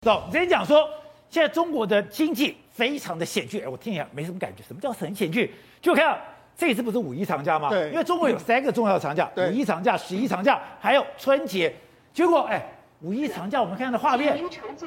走，直接讲说，现在中国的经济非常的险峻，哎，我听起来没什么感觉。什么叫很险峻？就看到这一次不是五一长假吗？对，因为中国有三个重要的长假：五一长假、十一长假，还有春节。结果，哎。五一长假，我们看到的画面，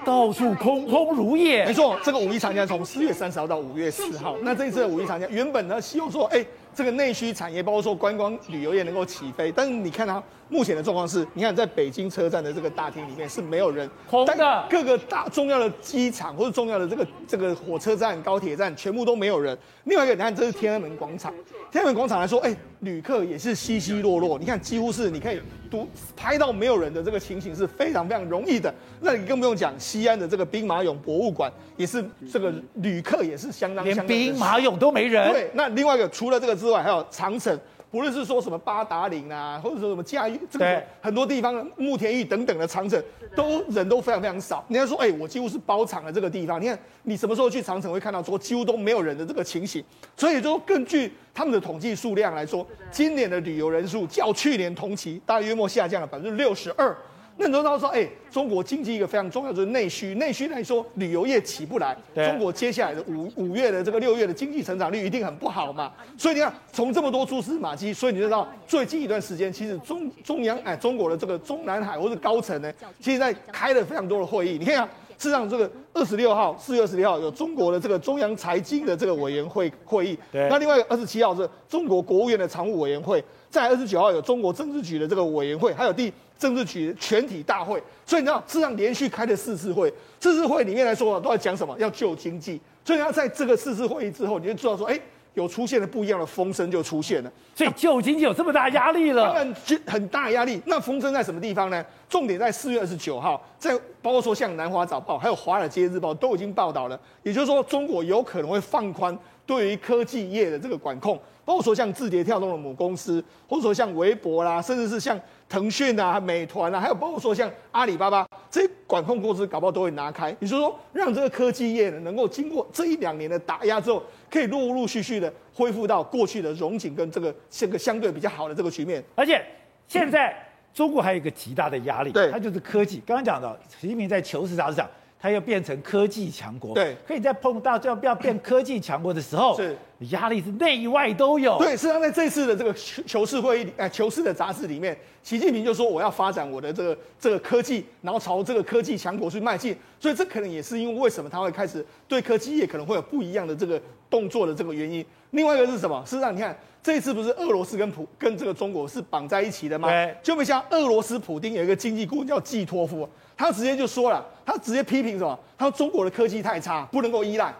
到处空空如也。没错，这个五一长假从四月三十号到五月四号。那这一次的五一长假，原本呢希望说，哎，这个内需产业，包括说观光旅游业能够起飞。但是你看它目前的状况是，你看在北京车站的这个大厅里面是没有人，空的。各个大重要的机场或者重要的这个这个火车站、高铁站全部都没有人。另外一个，你看这是天安门广场，天安门广场来说，哎，旅客也是稀稀落落。你看几乎是你可以都拍到没有人的这个情形是非常。非常容易的，那你更不用讲，西安的这个兵马俑博物馆也是这个旅客也是相当，连兵马俑都没人。对，那另外一个除了这个之外，还有长城。不论是说什么八达岭啊，或者说什么嘉峪，这个很多地方慕田峪等等的长城，都人都非常非常少。人家说，哎，我几乎是包场的这个地方。你看，你什么时候去长城会看到说几乎都没有人的这个情形？所以说，根据他们的统计数量来说，今年的旅游人数较去年同期大约莫下降了百分之六十二。那很多人都说，哎，中国经济一个非常重要的就是内需，内需来说，旅游业起不来，中国接下来的五五月的这个六月的经济成长率一定很不好嘛。所以你看，从这么多蛛丝马迹，所以你就知道，最近一段时间，其实中中央哎，中国的这个中南海或者高层呢，其实在开了非常多的会议。你看啊，事实上这个二十六号，四月二十六号有中国的这个中央财经的这个委员会会议，那另外二十七号是中国国务院的常务委员会，在二十九号有中国政治局的这个委员会，还有第。政治局全体大会，所以你知道，事实上连续开了四次会，四次会里面来说都在讲什么？要救经济。所以你要在这个四次会议之后，你就知道说，哎，有出现了不一样的风声就出现了。所以救经济有这么大压力了？当然，很大压力。那风声在什么地方呢？重点在四月二十九号，在包括说像南华早报还有华尔街日报都已经报道了，也就是说，中国有可能会放宽对于科技业的这个管控，包括说像字节跳动的母公司，或者说像微博啦，甚至是像。腾讯啊、美团啊，还有包括说像阿里巴巴这些管控公司，搞不好都会拿开。也就是说，让这个科技业呢，能够经过这一两年的打压之后，可以陆陆续续的恢复到过去的荣景跟这个这个相对比较好的这个局面。而且现在中国还有一个极大的压力，对，它就是科技。刚刚讲到习近平在《求是》杂志讲。它要变成科技强国，对，可以在碰到要不要变科技强国的时候，是压力是内外都有。对，实际上在这次的这个求求是会议，哎，求是的杂志里面，习近平就说我要发展我的这个这个科技，然后朝这个科技强国去迈进。所以这可能也是因为为什么他会开始对科技业可能会有不一样的这个动作的这个原因。另外一个是什么？事实上，你看这一次不是俄罗斯跟普跟这个中国是绑在一起的吗？对，就没像俄罗斯普丁有一个经济顾问叫季托夫。他直接就说了，他直接批评什么？他说中国的科技太差，不能够依赖。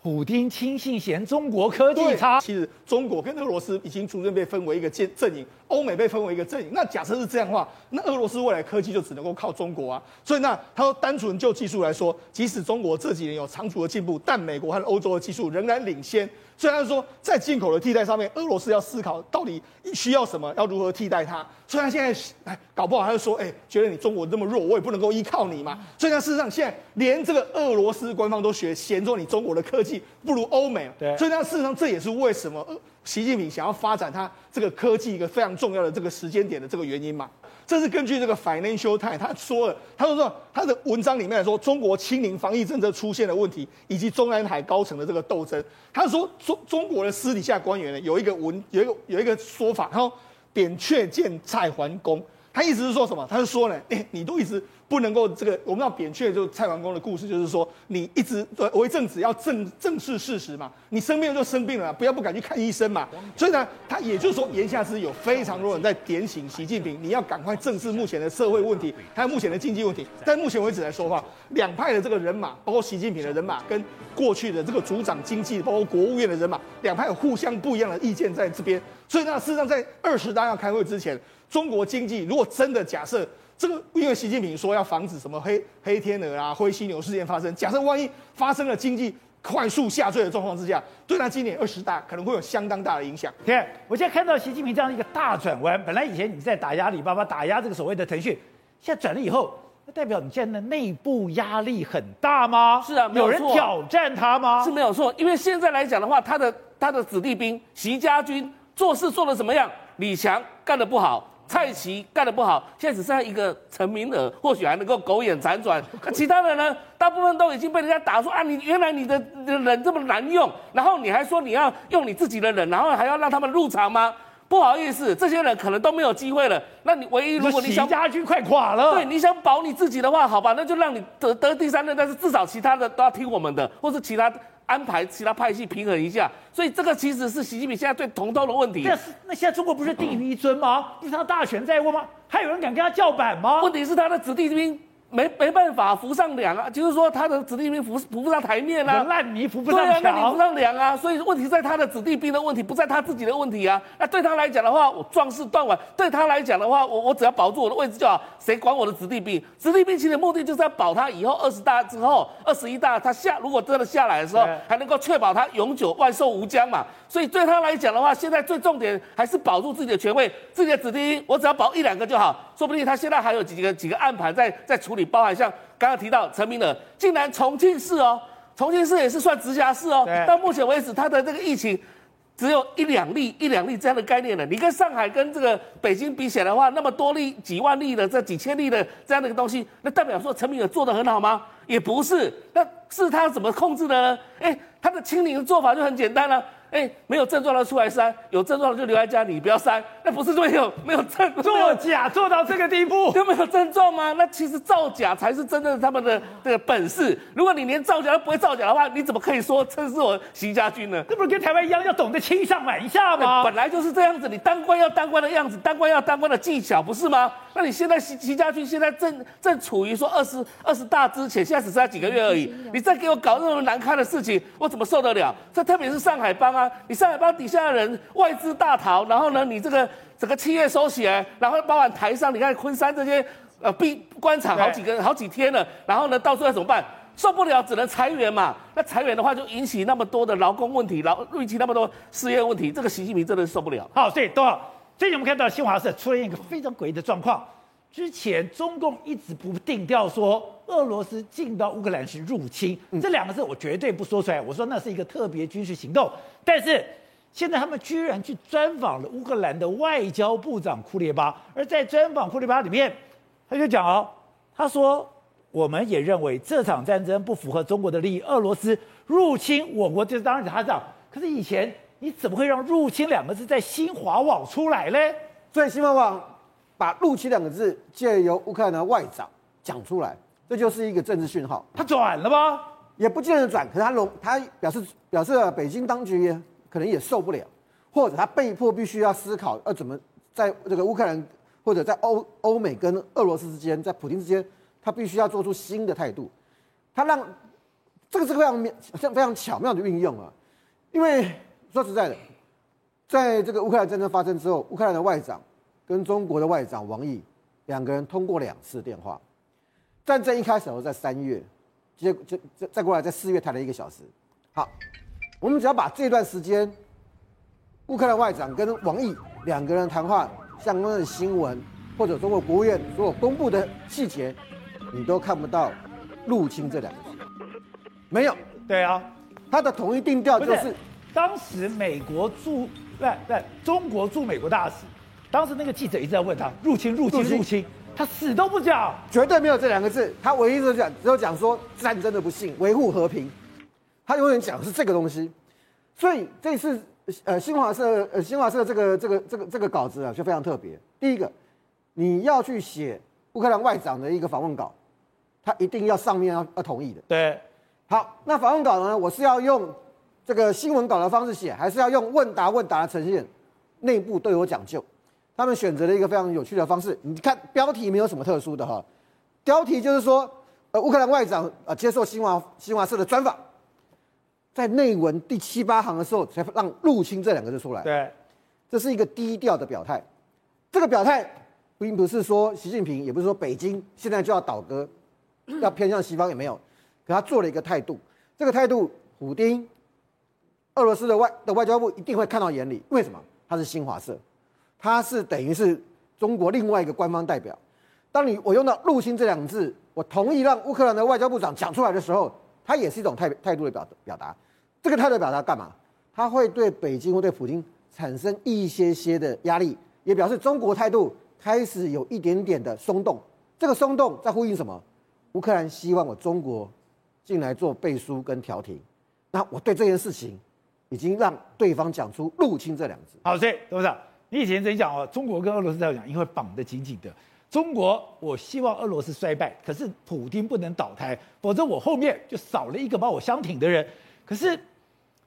普丁亲信嫌中国科技差。其实中国跟俄罗斯已经逐渐被分为一个阵阵营，欧美被分为一个阵营。那假设是这样的话，那俄罗斯未来科技就只能够靠中国啊。所以那他说，单纯就技术来说，即使中国这几年有长足的进步，但美国和欧洲的技术仍然领先。虽然说在进口的替代上面，俄罗斯要思考到底需要什么，要如何替代它。虽然现在哎搞不好他就说，哎，觉得你中国这么弱，我也不能够依靠你嘛。所以呢，事实上现在连这个俄罗斯官方都学嫌说你中国的科技不如欧美。对。所以呢，事实上这也是为什么习近平想要发展他这个科技一个非常重要的这个时间点的这个原因嘛。这是根据这个 Financial Times 他说了，他说说他的文章里面说，中国清零防疫政策出现的问题，以及中南海高层的这个斗争。他说中中国的私底下官员呢，有一个文有一个有一个说法，他说扁鹊见蔡桓公，他意思是说什么？他是说呢，哎，你都一直。不能够这个，我们要扁鹊就蔡桓公的故事，就是说你一直为政子要正正视事实嘛，你生病了就生病了，不要不敢去看医生嘛。所以呢，他也就是说，言下之意有非常多人在点醒习近平，你要赶快正视目前的社会问题，还有目前的经济问题。在目前为止来说的话，两派的这个人马，包括习近平的人马，跟过去的这个组长经济，包括国务院的人马，两派有互相不一样的意见在这边。所以呢，事实上在二十大要开会之前，中国经济如果真的假设。这个因为习近平说要防止什么黑黑天鹅啊、灰犀牛事件发生，假设万一发生了经济快速下坠的状况之下，对他今年二十大可能会有相当大的影响。天，我现在看到习近平这样一个大转弯，本来以前你在打压阿里巴巴、打压这个所谓的腾讯，现在转了以后，那代表你现在的内部压力很大吗？是啊，有人挑战他吗？是没有错，因为现在来讲的话，他的他的子弟兵习家军做事做的怎么样？李强干的不好。蔡奇干得不好，现在只剩下一个陈明尔，或许还能够苟延残喘。那其他的呢？大部分都已经被人家打说啊，你原来你的人这么难用，然后你还说你要用你自己的人，然后还要让他们入场吗？不好意思，这些人可能都没有机会了。那你唯一如果你想，家军快垮了，对，你想保你自己的话，好吧，那就让你得得第三任，但是至少其他的都要听我们的，或是其他安排其他派系平衡一下。所以这个其实是习近平现在最头痛的问题。那那现在中国不是定于一尊吗？不是他大权在握吗？还有人敢跟他叫板吗？问题是他的子弟兵。没没办法扶上梁啊，就是说他的子弟兵扶扶不上台面啊，烂泥扶不上墙，对啊，那你扶不上梁啊，所以问题在他的子弟兵的问题，不在他自己的问题啊。那对他来讲的话，我壮士断腕；对他来讲的话，我我只要保住我的位置就好，谁管我的子弟兵？子弟兵其实目的就是要保他以后二十大之后，二十一大他下如果真的下来的时候，还能够确保他永久万寿无疆嘛。所以对他来讲的话，现在最重点还是保住自己的权位，自己的子弟兵，我只要保一两个就好，说不定他现在还有几个几个暗盘在在处理，包含像。刚刚提到陈明尔，竟然重庆市哦，重庆市也是算直辖市哦。到目前为止，它的这个疫情只有一两例、一两例这样的概念了。你跟上海、跟这个北京比起来的话，那么多例、几万例的这几千例的这样的一个东西，那代表说陈明尔做得很好吗？也不是，那是他怎么控制的呢？哎，他的清零的做法就很简单了、啊。哎，没有症状的出来筛，有症状的就留在家里，不要筛。那不是没有没有症作假做到这个地步，就没有症状吗？那其实造假才是真正他们的这个本事。如果你连造假都不会造假的话，你怎么可以说这是我习家军呢？这不是跟台湾一样，要懂得欺上瞒下吗？本来就是这样子，你当官要当官的样子，当官要当官的技巧，不是吗？那你现在习习家军现在正正处于说二十二十大之前，现在只剩下几个月而已，你再给我搞那么难堪的事情，我怎么受得了？这特别是上海帮啊，你上海帮底下的人外资大逃，然后呢，你这个整个七月收起来，然后包含台上，你看昆山这些呃闭关厂好几个好几天了，然后呢，到时候怎么办？受不了，只能裁员嘛。那裁员的话，就引起那么多的劳工问题，劳引起那么多失业问题，这个习近平真的是受不了。好，对，多好。最近我们看到新华社出现一个非常诡异的状况。之前中共一直不定调说俄罗斯进到乌克兰是入侵，这两个字我绝对不说出来。我说那是一个特别军事行动。但是现在他们居然去专访了乌克兰的外交部长库列巴，而在专访库列巴里面，他就讲哦，他说我们也认为这场战争不符合中国的利益，俄罗斯入侵我国就是当然他讲。可是以前。你怎么会让“入侵”两个字在新华网出来呢？所以新华网把“入侵”两个字借由乌克兰的外长讲出来，这就是一个政治讯号。他转了吗？也不见得转，可是他龙他表示表示了北京当局也可能也受不了，或者他被迫必须要思考要怎么在这个乌克兰或者在欧欧美跟俄罗斯之间，在普京之间，他必须要做出新的态度。他让这个是非常，像非常巧妙的运用啊，因为。说实在的，在这个乌克兰战争发生之后，乌克兰的外长跟中国的外长王毅两个人通过两次电话。战争一开始的时候在三月，接接再再过来在四月谈了一个小时。好，我们只要把这段时间乌克兰外长跟王毅两个人谈话相关的新闻，或者中国国务院所有公布的细节，你都看不到“入侵”这两个字，没有。对啊，他的统一定调就是。当时美国驻不不中国驻美国大使，当时那个记者一直在问他入侵入侵入侵，他死都不讲，绝对没有这两个字，他唯一就讲只有讲说战争的不幸，维护和平，他永远讲的是这个东西。所以这次呃新华社呃新华社这个这个这个这个稿子啊就非常特别。第一个，你要去写乌克兰外长的一个访问稿，他一定要上面要要同意的。对，好，那访问稿呢，我是要用。这个新闻稿的方式写，还是要用问答问答的呈现，内部都有讲究。他们选择了一个非常有趣的方式。你看标题没有什么特殊的哈，标题就是说，呃，乌克兰外长呃接受新华新华社的专访，在内文第七八行的时候才让“入侵”这两个字出来。对，这是一个低调的表态。这个表态并不是说习近平，也不是说北京现在就要倒戈，要偏向西方也没有，可他做了一个态度。这个态度，普丁。俄罗斯的外的外交部一定会看到眼里，为什么？他是新华社，他是等于是中国另外一个官方代表。当你我用到“入侵”这两个字，我同意让乌克兰的外交部长讲出来的时候，他也是一种态态度的表表达。这个态度表达干嘛？他会对北京或对普京产生一些些的压力，也表示中国态度开始有一点点的松动。这个松动在呼应什么？乌克兰希望我中国进来做背书跟调停。那我对这件事情已经让对方讲出入侵这两字。好，所以董事长，你以前曾经讲哦，中国跟俄罗斯在讲，因为绑得紧紧的。中国，我希望俄罗斯衰败，可是普京不能倒台，否则我后面就少了一个把我相挺的人。可是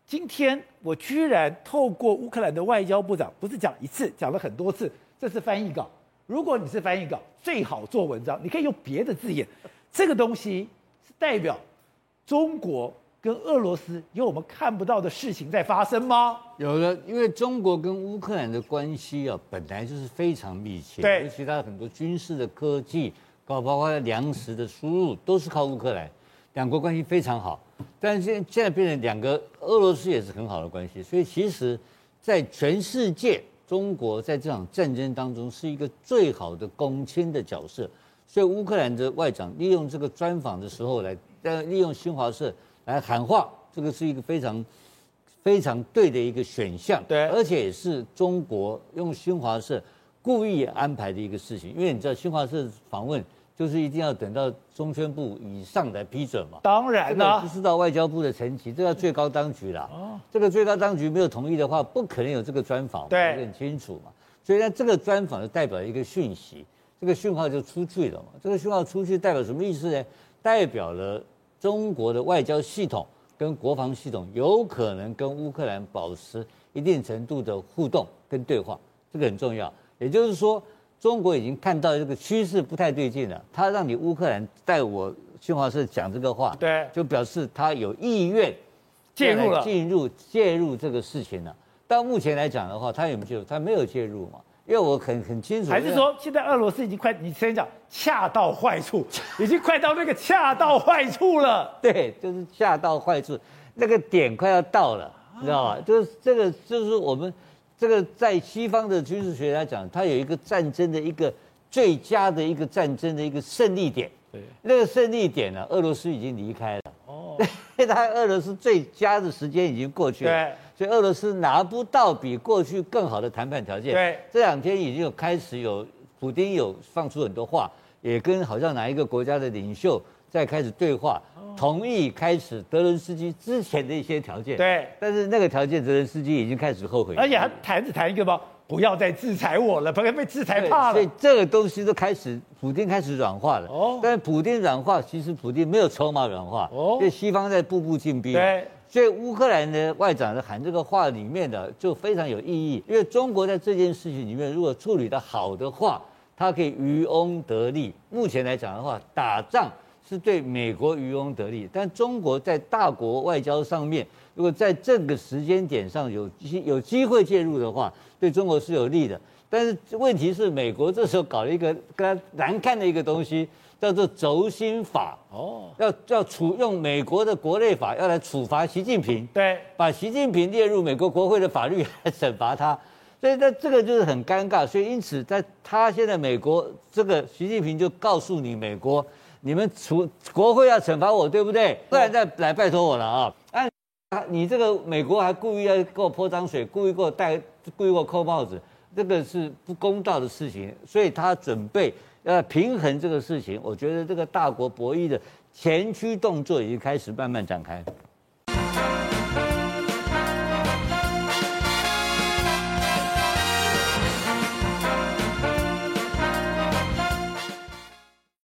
今天我居然透过乌克兰的外交部长，不是讲一次，讲了很多次，这是翻译稿。如果你是翻译稿，最好做文章，你可以用别的字眼。这个东西是代表中国。跟俄罗斯有我们看不到的事情在发生吗？有的，因为中国跟乌克兰的关系啊，本来就是非常密切，对，尤其他很多军事的科技，搞包括粮食的输入，都是靠乌克兰，两国关系非常好。但是现在现在变成两个，俄罗斯也是很好的关系，所以其实，在全世界，中国在这场战争当中是一个最好的公亲的角色。所以乌克兰的外长利用这个专访的时候来，呃，利用新华社。来喊话，这个是一个非常非常对的一个选项，对，而且也是中国用新华社故意安排的一个事情，因为你知道新华社访问就是一定要等到中宣部以上来批准嘛，当然啦，不是到外交部的层级，这要最高当局啦。哦，这个最高当局没有同意的话，不可能有这个专访，对，很清楚嘛。所以呢，这个专访就代表一个讯息，这个讯号就出去了嘛。这个讯号出去代表什么意思呢？代表了。中国的外交系统跟国防系统有可能跟乌克兰保持一定程度的互动跟对话，这个很重要。也就是说，中国已经看到这个趋势不太对劲了，他让你乌克兰带我新华社讲这个话，对，就表示他有意愿介入了，进入介入这个事情了。到目前来讲的话，他有没有介入？他没有介入嘛。因为我很很清楚，还是说现在俄罗斯已经快，你先讲恰到坏处，已经快到那个恰到坏处了。对，就是恰到坏处，那个点快要到了，你知道吧？就是这个，就是我们这个在西方的军事学来讲，它有一个战争的一个最佳的一个战争的一个胜利点。对，那个胜利点呢，俄罗斯已经离开了。哦，他俄罗斯最佳的时间已经过去了。对。所以俄罗斯拿不到比过去更好的谈判条件。对，这两天已经有开始有，普京有放出很多话，也跟好像哪一个国家的领袖在开始对话，同意开始德伦斯基之前的一些条件。对，但是那个条件，德伦斯基已经开始后悔。而且他谈只谈一个吗？不要再制裁我了，不要被制裁怕了。所以这个东西都开始，普京开始软化了。哦，但是普京软化，其实普京没有筹码软化。哦，因为西方在步步进逼。对。所以乌克兰的外长的喊这个话里面的就非常有意义，因为中国在这件事情里面如果处理得好的话，它可以渔翁得利。目前来讲的话，打仗是对美国渔翁得利，但中国在大国外交上面，如果在这个时间点上有机有机会介入的话，对中国是有利的。但是问题是，美国这时候搞了一个跟他难看的一个东西。叫做轴心法哦，要要处用美国的国内法，要来处罚习近平，对，把习近平列入美国国会的法律 来惩罚他，所以那这个就是很尴尬。所以因此，在他现在美国这个习近平就告诉你美国，你们除国会要惩罚我，对不对？不然再来拜托我了啊！啊，你这个美国还故意要给我泼脏水，故意给我戴，故意给我扣帽子，这个是不公道的事情，所以他准备。要平衡这个事情，我觉得这个大国博弈的前驱动作已经开始慢慢展开。